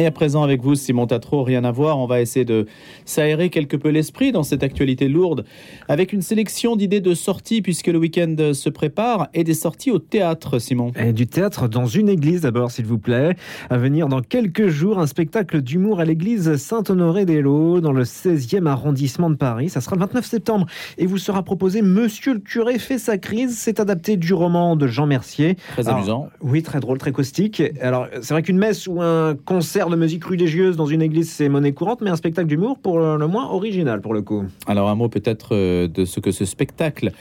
Et à présent avec vous, Simon Tatro, rien à voir, on va essayer de s'aérer quelque peu l'esprit dans cette actualité lourde, avec une sélection d'idées de sorties, puisque le week-end se prépare, et des sorties au théâtre, Simon. Et du théâtre dans une église d'abord, s'il vous plaît. À venir dans quelques jours, un spectacle d'humour à l'église Saint-Honoré-des-Laux, dans le 16e arrondissement de Paris. Ça sera le 29 septembre, et vous sera proposé Monsieur le curé fait sa crise. C'est adapté du roman de Jean Mercier. Très amusant. Oui, très drôle, très caustique. Alors, c'est vrai qu'une messe ou un concert de musique religieuse dans une église, c'est monnaie courante, mais un spectacle d'humour pour le moins original pour le coup. Alors un mot peut-être euh, de ce que ce spectacle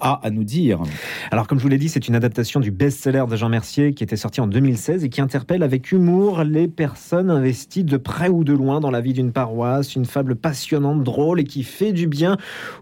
a à nous dire Alors, comme je vous l'ai dit, c'est une adaptation du best-seller de Jean Mercier qui était sorti en 2016 et qui interpelle avec humour les personnes investies de près ou de loin dans la vie d'une paroisse. Une fable passionnante, drôle et qui fait du bien,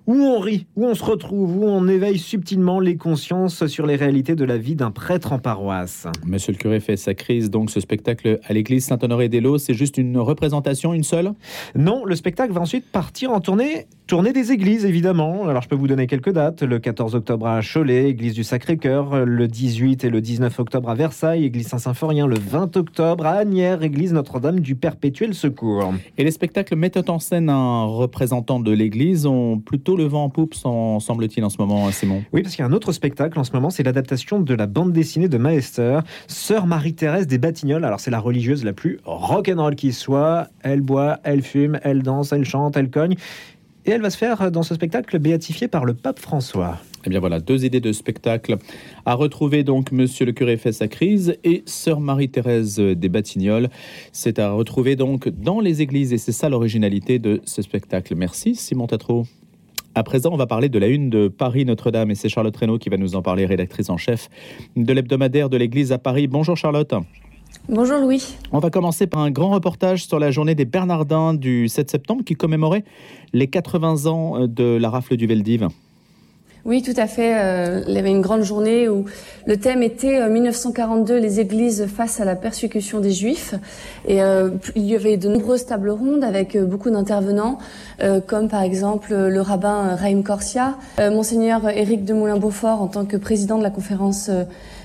où on rit, où on se retrouve, où on éveille subtilement les consciences sur les réalités de la vie d'un prêtre en paroisse. Monsieur le curé fait sa crise, donc ce spectacle à l'église Saint-Honoré-des-Laux, c'est juste une représentation, une seule? Non, le spectacle va ensuite partir en tournée, tournée des églises évidemment. Alors, je peux vous donner quelques dates. Le 14 octobre à Cholet, église du Sacré-Cœur, le 18 et le 19 octobre à Versailles, église Saint-Symphorien, le 20 octobre à Agnières, église Notre-Dame du Perpétuel Secours. Et les spectacles mettant en scène un représentant de l'église ont plutôt le vent en poupe, semble-t-il, en ce moment, Simon. Oui, parce qu'il y a un autre spectacle en ce moment, c'est l'adaptation de la bande dessinée de Maester, Sœur Marie-Thérèse des Batignolles. Alors, c'est la religieuse la plus rock'n'roll qui soit. Elle boit, elle fume, elle danse, elle chante, elle cogne. Elle va se faire dans ce spectacle béatifiée par le pape François. Eh bien voilà, deux idées de spectacle à retrouver donc Monsieur le curé fait sa crise et Sœur Marie-Thérèse des Batignolles. C'est à retrouver donc dans les églises et c'est ça l'originalité de ce spectacle. Merci Simon Tatro. À présent, on va parler de la une de Paris Notre-Dame et c'est Charlotte Reynaud qui va nous en parler, rédactrice en chef de l'hebdomadaire de l'Église à Paris. Bonjour Charlotte. Bonjour Louis. On va commencer par un grand reportage sur la journée des Bernardins du 7 septembre qui commémorait les 80 ans de la rafle du Veldiv. Oui, tout à fait. Euh, il y avait une grande journée où le thème était 1942, euh, les églises face à la persécution des Juifs. Et euh, il y avait de nombreuses tables rondes avec beaucoup d'intervenants, comme par exemple le rabbin Raïm Corsia, monseigneur Éric de Moulin-Beaufort en tant que président de la conférence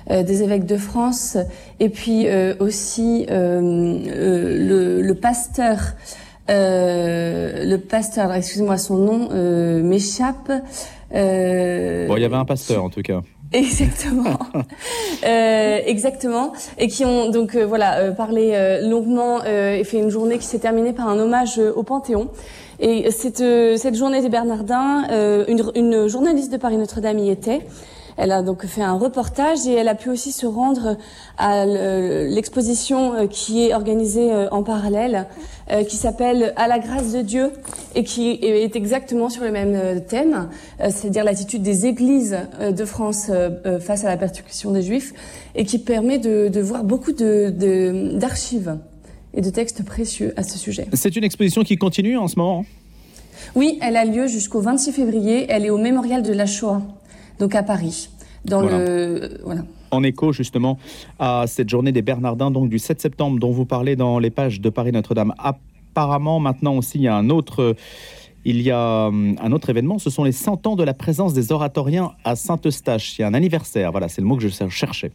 des évêques de France, et puis aussi le, le, pasteur. le pasteur, excusez-moi, son nom m'échappe. Euh, bon, il y avait un pasteur en tout cas. Exactement, euh, exactement, et qui ont donc euh, voilà euh, parlé longuement et fait une journée qui s'est terminée par un hommage au Panthéon. Et cette cette journée des Bernardins, une, une journaliste de Paris Notre-Dame y était. Elle a donc fait un reportage et elle a pu aussi se rendre à l'exposition euh, qui est organisée euh, en parallèle, euh, qui s'appelle À la grâce de Dieu et qui est exactement sur le même thème, c'est-à-dire l'attitude des églises de France face à la persécution des Juifs et qui permet de, de voir beaucoup d'archives de, et de textes précieux à ce sujet. C'est une exposition qui continue en ce moment Oui, elle a lieu jusqu'au 26 février. Elle est au mémorial de la Shoah donc à Paris. Dans le voilà. En écho justement à cette journée des Bernardins, donc du 7 septembre, dont vous parlez dans les pages de Paris Notre-Dame. Apparemment, maintenant aussi, il y a un autre. Il y a hum, un autre événement, ce sont les 100 ans de la présence des oratoriens à Saint-Eustache. Il y a un anniversaire, voilà, c'est le mot que je cherchais.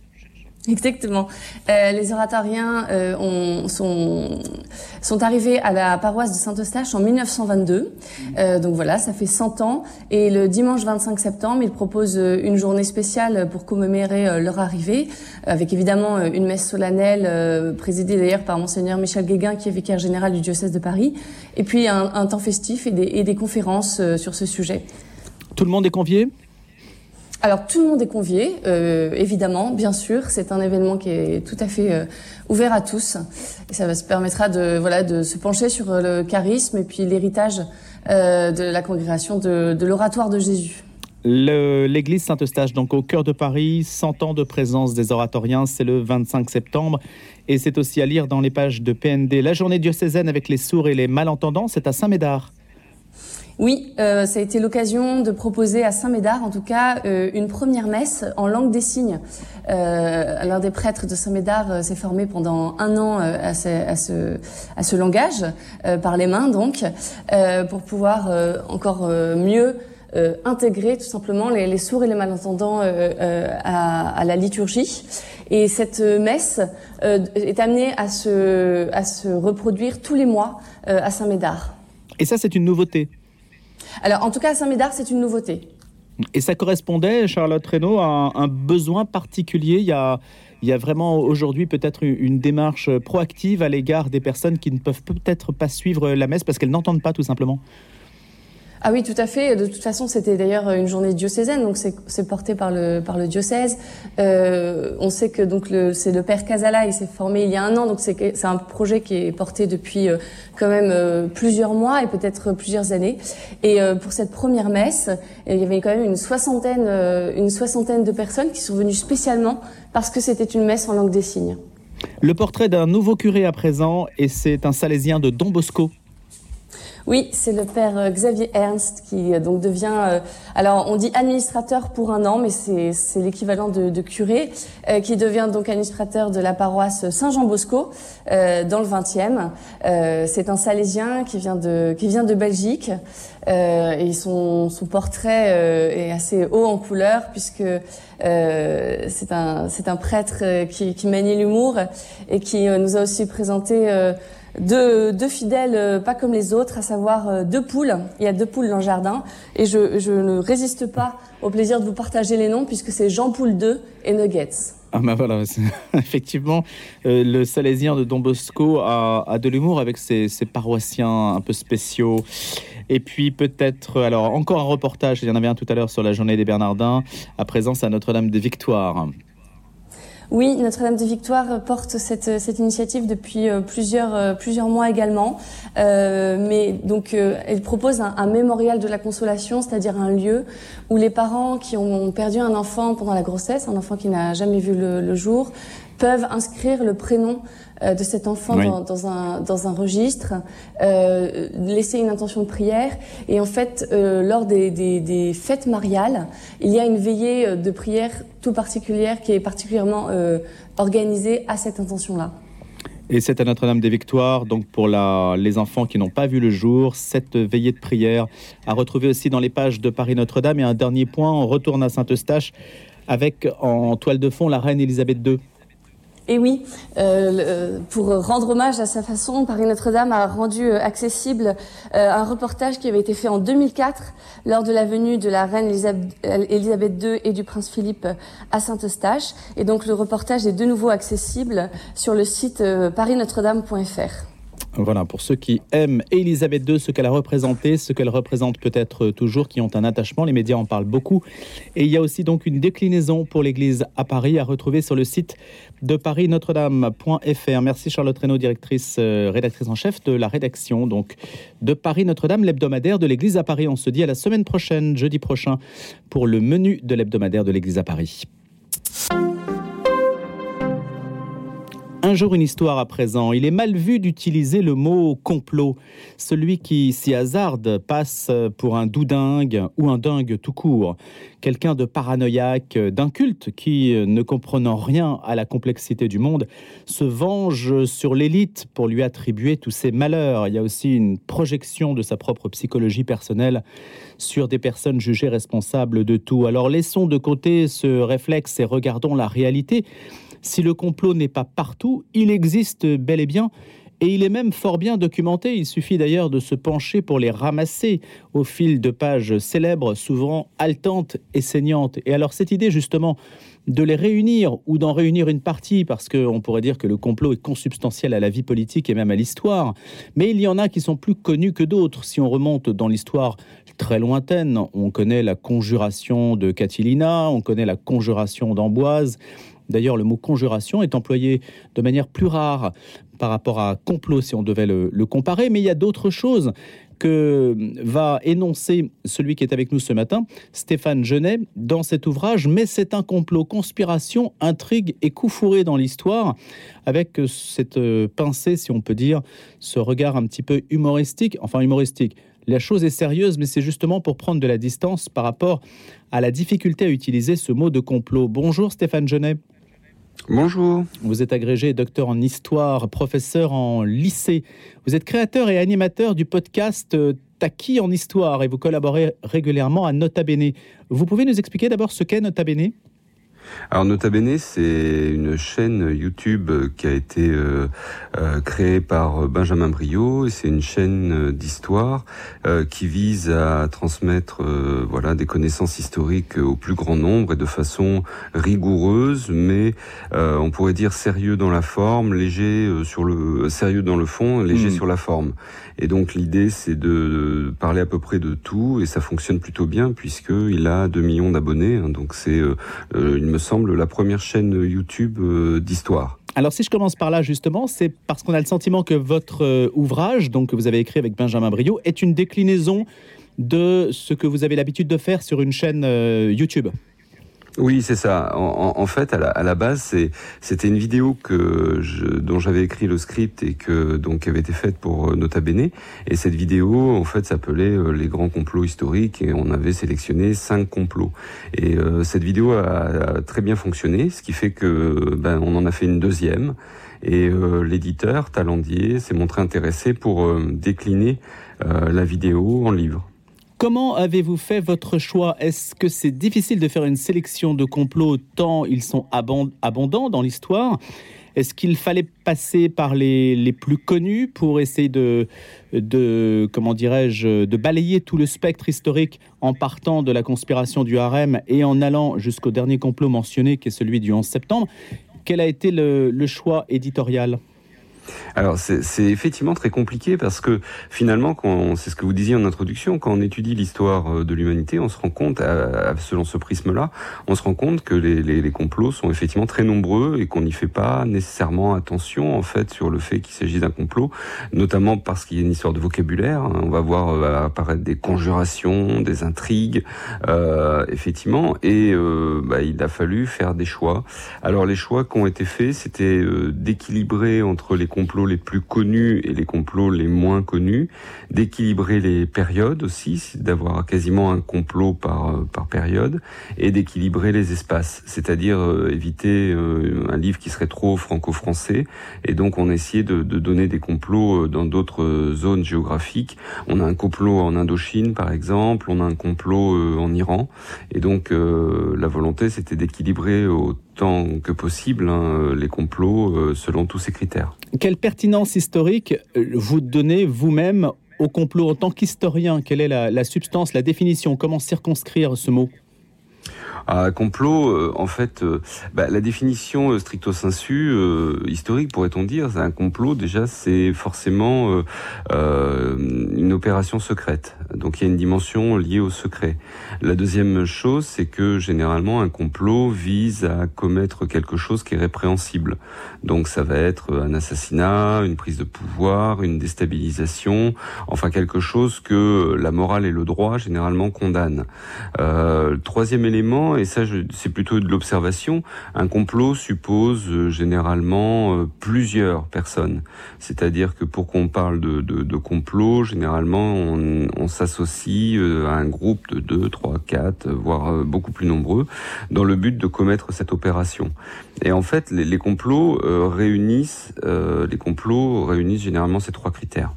Exactement. Euh, les oratoriens euh, ont, sont, arrivés à la paroisse de Saint-Eustache en 1922. Euh, donc voilà, ça fait 100 ans. Et le dimanche 25 septembre, ils proposent une journée spéciale pour commémorer leur arrivée, avec évidemment une messe solennelle présidée d'ailleurs par monseigneur Michel Guéguin, qui est vicaire général du diocèse de Paris, et puis un, un temps festif et des, et des conférences sur ce sujet. Tout le monde est convié? Alors tout le monde est convié, euh, évidemment, bien sûr. C'est un événement qui est tout à fait euh, ouvert à tous. Et ça se permettra de voilà de se pencher sur euh, le charisme et puis l'héritage de la congrégation de, de l'oratoire de Jésus. L'église Saint-Eustache, donc au cœur de Paris, 100 ans de présence des oratoriens, c'est le 25 septembre. Et c'est aussi à lire dans les pages de PND. La journée diocésaine avec les sourds et les malentendants, c'est à Saint-Médard. Oui, euh, ça a été l'occasion de proposer à Saint-Médard, en tout cas, euh, une première messe en langue des signes. Euh, L'un des prêtres de Saint-Médard euh, s'est formé pendant un an à, ce, langage, par les mains donc, pour pouvoir encore mieux intégrer tout simplement les, sourds et les malentendants à, la liturgie. Et cette messe est amenée à se reproduire tous les mois à Saint-Médard. Et ça, c'est une nouveauté Alors, en tout cas, Saint-Médard, c'est une nouveauté. Et ça correspondait, Charlotte Reynaud, à un, besoin particulier. Il y a, il y a vraiment aujourd'hui peut-être une démarche proactive à l'égard des personnes qui ne peuvent peut-être pas suivre la messe parce qu'elles n'entendent pas tout simplement. Ah oui, tout à fait. De toute façon, c'était d'ailleurs une journée diocésaine, donc c'est porté par le par le diocèse. Euh, on sait que donc c'est le père Casala, il s'est formé il y a un an, donc c'est un projet qui est porté depuis euh, quand même euh, plusieurs mois et peut-être plusieurs années. Et pour cette première messe, il y avait quand même une soixantaine une soixantaine de personnes qui sont venues spécialement parce que c'était une messe en langue des signes. Le portrait d'un nouveau curé à présent, et c'est un Salésien de Don Bosco oui, c'est le père euh, Xavier Ernst qui euh, donc devient, euh, alors on dit administrateur pour un an, mais c'est l'équivalent de, curé, qui devient donc administrateur de la paroisse Saint-Jean-Bosco dans le 20e. c'est un Salésien qui vient de qui vient de Belgique et son, son portrait est assez haut en couleur puisque c'est un un prêtre qui, qui manie l'humour et qui nous a aussi présenté deux, deux, fidèles euh, pas comme les autres, à savoir euh, deux poules. Il y a deux poules dans le jardin. Et je, ne résiste pas au plaisir de vous partager les noms puisque c'est Jean Poule 2 et Nuggets. Ah ben voilà, effectivement, euh, le Salésien de Don Bosco a, de l'humour avec ses, ses, paroissiens un peu spéciaux. Et puis peut-être, alors encore un reportage, il y en avait un tout à l'heure sur la journée des Bernardins, à présent c'est à Notre-Dame des Victoires. Oui, Notre-Dame de Victoire porte cette, cette initiative depuis euh, plusieurs, euh, plusieurs mois également. Euh, mais donc, elle propose un, mémorial de la consolation, c'est-à-dire un lieu où les parents qui ont perdu un enfant pendant la grossesse, un enfant qui n'a jamais vu le jour, peuvent inscrire le prénom euh, de cet enfant dans, dans, un, dans un registre, euh, laisser une intention de prière. Et en fait, euh, lors des, des, des, fêtes mariales, il y a une veillée de prière tout particulière qui est particulièrement organisée à cette intention-là. Et c'est à Notre-Dame des Victoires, donc pour la, les enfants qui n'ont pas vu le jour, cette veillée de prière à retrouver aussi dans les pages de Paris Notre-Dame. Et un dernier point, on retourne à Saint-Eustache avec en toile de fond la reine Elisabeth II. Et oui, euh, pour rendre hommage à sa façon, Paris Notre-Dame a rendu euh, accessible euh, un reportage qui avait été fait en 2004 lors de la venue de la reine Elisabeth II et du prince Philippe à Saint-Eustache. Et donc le reportage est de nouveau accessible sur le site parisnotredame.fr. Voilà, pour ceux qui aiment Elisabeth II, ce qu'elle a représenté, ce qu'elle représente peut-être toujours, qui ont un attachement, les médias en parlent beaucoup. Et il y a aussi donc une déclinaison pour l'Église à Paris à retrouver sur le site de Paris Notre-Dame.fr. Merci Charlotte Reynaud, directrice, euh, rédactrice en chef de la rédaction donc de Paris Notre-Dame, l'hebdomadaire de l'Église à Paris. On se dit à la semaine prochaine, jeudi prochain, pour le menu de l'hebdomadaire de l'Église à Paris. Un jour une histoire à présent. Il est mal vu d'utiliser le mot complot. Celui qui s'y hasarde passe pour un doudingue ou un dingue tout court. Quelqu'un de paranoïaque, d'inculte qui, ne comprenant rien à la complexité du monde, se venge sur l'élite pour lui attribuer tous ses malheurs. Il y a aussi une projection de sa propre psychologie personnelle sur des personnes jugées responsables de tout. Alors laissons de côté ce réflexe et regardons la réalité. Si le complot n'est pas partout, il existe bel et bien et il est même fort bien documenté. Il suffit d'ailleurs de se pencher pour les ramasser au fil de pages célèbres, souvent haletantes et saignantes. Et alors cette idée justement de les réunir ou d'en réunir une partie, parce qu'on pourrait dire que le complot est consubstantiel à la vie politique et même à l'histoire, mais il y en a qui sont plus connus que d'autres. Si on remonte dans l'histoire très lointaine, on connaît la conjuration de Catilina, on connaît la conjuration d'Amboise, D'ailleurs, le mot conjuration est employé de manière plus rare par rapport à complot si on devait le, comparer, mais il y a d'autres choses que va énoncer celui qui est avec nous ce matin, Stéphane Genet, dans cet ouvrage, mais c'est un complot, conspiration, intrigue et coup fourré dans l'histoire, avec cette pincée, si on peut dire, ce regard un petit peu humoristique, enfin humoristique. La chose est sérieuse, mais c'est justement pour prendre de la distance par rapport à la difficulté à utiliser ce mot de complot. Bonjour Stéphane Genet. Bonjour. Vous êtes agrégé docteur en histoire, professeur en lycée. Vous êtes créateur et animateur du podcast euh, Taki en histoire? Et vous collaborez régulièrement à Nota Bene. Vous pouvez nous expliquer d'abord ce qu'est Nota Bene? Alors Nota Bene, c'est une chaîne YouTube qui a été euh, euh, créée par Benjamin Brio c'est une chaîne euh, d'histoire qui vise à transmettre voilà des connaissances historiques au plus grand nombre et de façon rigoureuse, mais on pourrait dire sérieux dans la forme, léger sur le sérieux dans le fond, léger hmm. sur la forme. Et donc l'idée c'est de parler à peu près de tout et ça fonctionne plutôt bien puisqu'il a 2 millions d'abonnés. Hein. donc c'est une me semble, la première chaîne YouTube euh, d'histoire. Alors si je commence par là justement, c'est parce qu'on a le sentiment que votre euh, ouvrage, donc que vous avez écrit avec Benjamin Brio, est une déclinaison de ce que vous avez l'habitude de faire sur une chaîne euh, YouTube. Oui, c'est ça. En, fait, à la, base, c'était une vidéo que je, dont j'avais écrit le script et que donc avait été faite pour euh, Nota Bene. Et cette vidéo, en fait, s'appelait euh, les grands complots historiques et on avait sélectionné cinq complots. Et euh, cette vidéo a, très bien fonctionné, ce qui fait que ben on en a fait une deuxième. Et l'éditeur Talendier s'est montré intéressé pour décliner la vidéo en livre. Comment avez-vous fait votre choix? Est-ce que c'est difficile de faire une sélection de complots tant ils sont abondants dans l'histoire? Est-ce qu'il fallait passer par les, plus connus pour essayer de, de comment dirais-je, de balayer tout le spectre historique en partant de la conspiration du harem et en allant jusqu'au dernier complot mentionné qui est celui du 11 septembre? Quel a été le choix éditorial? Alors c'est effectivement très compliqué parce que finalement, c'est ce que vous disiez en introduction, quand on étudie l'histoire euh, de l'humanité, on se rend compte, selon ce prisme-là, on se rend compte que les, les, les, complots sont effectivement très nombreux et qu'on n'y fait pas nécessairement attention en fait sur le fait qu'il s'agit d'un complot, notamment parce qu'il y a une histoire de vocabulaire. On va voir euh, apparaître des conjurations, des intrigues, euh, effectivement, et euh, bah, il a fallu faire des choix. Alors les choix qui ont été faits, c'était euh, d'équilibrer entre les complots les plus connus et les complots les moins connus, d'équilibrer les périodes aussi, d'avoir quasiment un complot par, euh, par période, et d'équilibrer les espaces, c'est-à-dire euh, éviter euh, un livre qui serait trop franco-français, et donc on a essayé de, de donner des complots dans d'autres zones géographiques. On a un complot en Indochine par exemple, on a un complot en Iran, et donc la volonté c'était d'équilibrer que possible hein, les complots euh, selon tous ces critères. Quelle pertinence historique euh, vous donnez vous-même au complot en tant qu'historien? Quelle est la substance, la définition? Comment circonscrire ce mot? Un complot, euh, en fait, euh, bah, la définition euh, stricto sensu historique, pourrait-on dire, c'est un complot. Déjà, c'est forcément une opération secrète. Donc, il y a une dimension liée au secret. La deuxième chose, c'est que généralement, un complot vise à commettre quelque chose qui est répréhensible. Donc, ça va être un assassinat, une prise de pouvoir, une déstabilisation, enfin quelque chose que la morale et le droit généralement condamnent. Troisième élément et ça c'est plutôt de l'observation, un complot suppose euh, généralement euh, plusieurs personnes. C'est-à-dire que pour qu'on parle de, complot, généralement on, s'associe euh, à un groupe de 2, 3, 4, voire beaucoup plus nombreux, dans le but de commettre cette opération. Et en fait, les, complots réunissent, les complots réunissent généralement ces trois critères.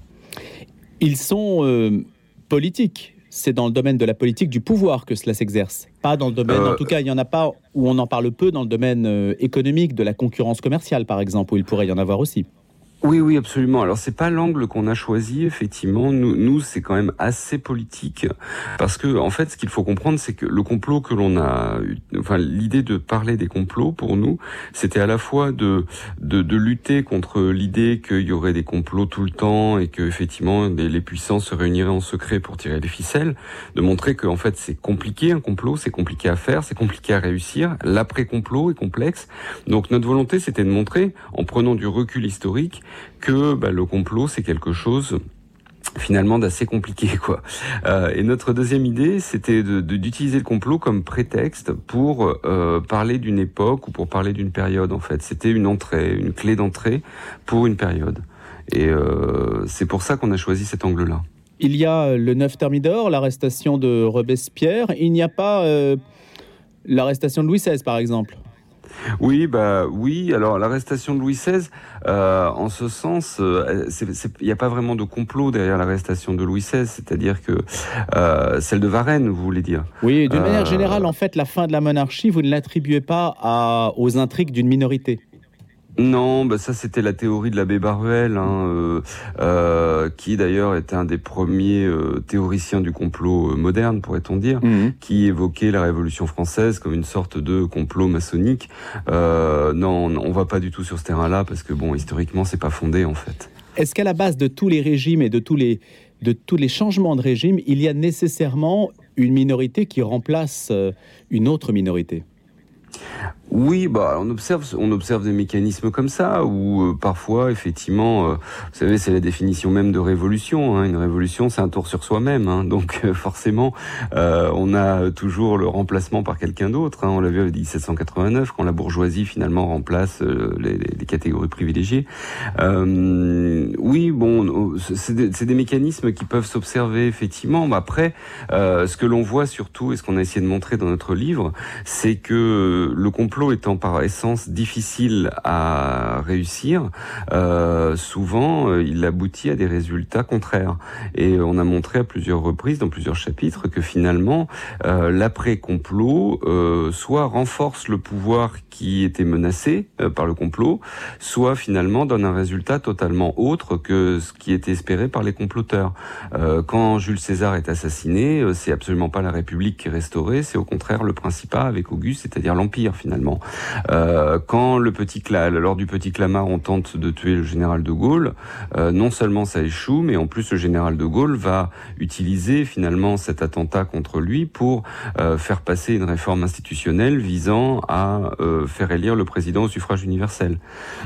Ils sont politiques c'est dans le domaine de la politique du pouvoir que cela s'exerce. Pas dans le domaine, en euh, tout cas, il n'y en a pas où on en parle peu dans le domaine euh, économique, de la concurrence commerciale, par exemple, où il pourrait y en avoir aussi. Oui, oui, absolument. Alors c'est pas l'angle qu'on a choisi, effectivement. Nous, nous c'est quand même assez politique parce que en fait, ce qu'il faut comprendre, c'est que le complot que l'on a, enfin l'idée de parler des complots pour nous, c'était à la fois de, de, de lutter contre l'idée qu'il y aurait des complots tout le temps et que effectivement les, puissants se réuniraient en secret pour tirer les ficelles, de montrer que en fait c'est compliqué un complot, c'est compliqué à faire, c'est compliqué à réussir. L'après complot est complexe. Donc notre volonté, c'était de montrer, en prenant du recul historique que bah, le complot, c'est quelque chose finalement d'assez compliqué quoi. Euh, et notre deuxième idée, c'était d'utiliser le complot comme prétexte pour euh, parler d'une époque ou pour parler d'une période en fait. C'était une entrée, une clé d'entrée pour une période. Et euh, c'est pour ça qu'on a choisi cet angle-là. Il y a le 9 Thermidor, l'arrestation de Robespierre. Il n'y a pas l'arrestation de Louis XVI par exemple. Oui, bah oui. Alors l'arrestation de Louis XVI, euh, en ce sens, euh, il n'y a pas vraiment de complot derrière l'arrestation de Louis XVI, c'est-à-dire que euh, celle de Varennes, vous voulez dire Oui, d'une manière générale, en fait, la fin de la monarchie, vous ne l'attribuez pas à, aux intrigues d'une minorité. Non, bah ça c'était la théorie de l'abbé Baruel, hein, euh, euh, qui d'ailleurs était un des premiers euh, théoriciens du complot moderne, pourrait-on dire, mhm. qui évoquait la Révolution française comme une sorte de complot maçonnique. non, on va pas du tout sur ce terrain-là parce que bon, historiquement, c'est pas fondé en fait. Est-ce qu'à la base de tous les régimes et de tous les de tous les changements de régime, il y a nécessairement une minorité qui remplace une autre minorité? Oui, bah on observe, on observe des mécanismes comme ça, où euh, parfois, effectivement, euh, vous savez, c'est la définition même de révolution. Hein. Une révolution, c'est un tour sur soi-même, hein. donc euh, forcément, on a toujours le remplacement par quelqu'un d'autre. Hein. On l'a vu avec 1789, quand la bourgeoisie finalement remplace les, les, catégories privilégiées. oui, bon, c'est des, des, mécanismes qui peuvent s'observer effectivement. Mais après, ce que l'on voit surtout, et ce qu'on a essayé de montrer dans notre livre, c'est que le complot étant par essence difficile à réussir, euh, souvent euh, il aboutit à des résultats contraires. Et on a montré à plusieurs reprises, dans plusieurs chapitres, que finalement euh, l'après-complot soit renforce le pouvoir qui était menacé par le complot, soit finalement donne un résultat totalement autre que ce qui était espéré par les comploteurs. quand Jules César est assassiné, c'est absolument pas la République qui est restaurée, c'est au contraire le Principat avec Auguste, c'est-à-dire l'Empire finalement. Euh, quand le petit lors du petit Clamart, on tente de tuer le général de Gaulle, euh, non seulement ça échoue, mais en plus le général de Gaulle va utiliser finalement cet attentat contre lui pour euh, faire passer une réforme institutionnelle visant à faire élire le président au suffrage universel.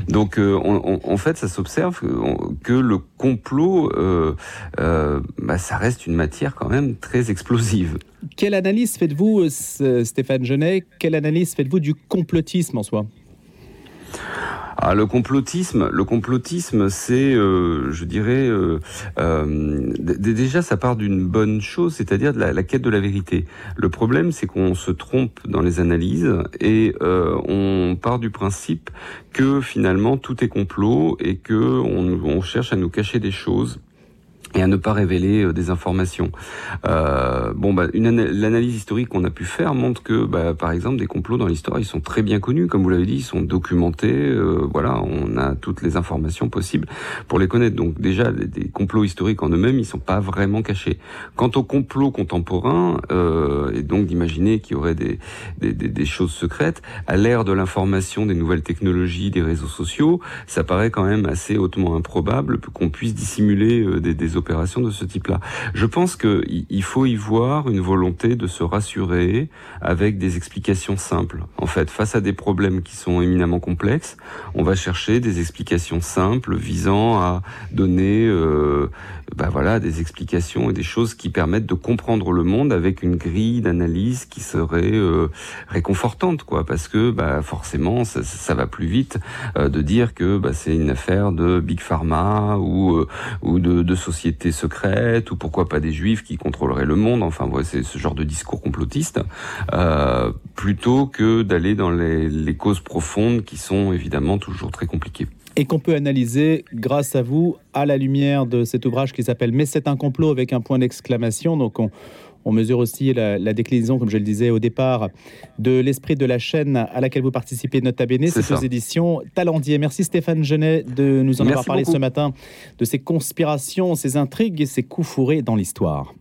Donc en fait, ça s'observe que le complot, bah, ça reste une matière quand même très explosive. Quelle analyse faites-vous, euh, Stéphane Genet? Quelle analyse faites-vous du complotisme en soi? Ah, le complotisme, le complotisme, c'est, euh, je dirais, euh, déjà ça part d'une bonne chose, c'est-à-dire de la, quête de la vérité. Le problème, c'est qu'on se trompe dans les analyses et on part du principe que finalement tout est complot et que on cherche à nous cacher des choses et à ne pas révéler euh, des informations. Euh, bon, bah, l'analyse historique qu'on a pu faire montre que, bah, par exemple, des complots dans l'histoire, ils sont très bien connus, comme vous l'avez dit, ils sont documentés. Euh, voilà, on a toutes les informations possibles pour les connaître. Donc déjà, des complots historiques en eux-mêmes, ils sont pas vraiment cachés. Quant aux complots contemporains, euh, et donc d'imaginer qu'il y aurait des, des, des, choses secrètes, à l'ère de l'information, des nouvelles technologies, des réseaux sociaux, ça paraît quand même assez hautement improbable qu'on puisse dissimuler euh, des, des opérations Je pense qu'il faut y voir une volonté de se rassurer avec des explications simples. En fait, face à des problèmes qui sont éminemment complexes, on va chercher des explications simples visant à donner euh, bah voilà, des explications et des choses qui permettent de comprendre le monde avec une grille d'analyse qui serait euh, réconfortante, quoi, parce que bah, forcément, ça, ça va plus vite euh, de dire que bah, c'est une affaire de big pharma ou euh, ou de, de sociétés secrètes ou pourquoi pas des juifs qui contrôleraient le monde. Enfin, voilà, c'est ce genre de discours complotiste, plutôt que d'aller dans les, les causes profondes qui sont évidemment toujours très compliquées et qu'on peut analyser grâce à vous à la lumière de cet ouvrage qui s'appelle Mais c'est un complot avec un point d'exclamation. Donc on, mesure aussi la, déclinaison, comme je le disais au départ, de l'esprit de la chaîne à laquelle vous participez, Nota Bene. C'est aux éditions Talendier. Merci Stéphane Genet de nous en avoir parlé ce matin, de ces conspirations, ces intrigues et ces coups fourrés dans l'histoire.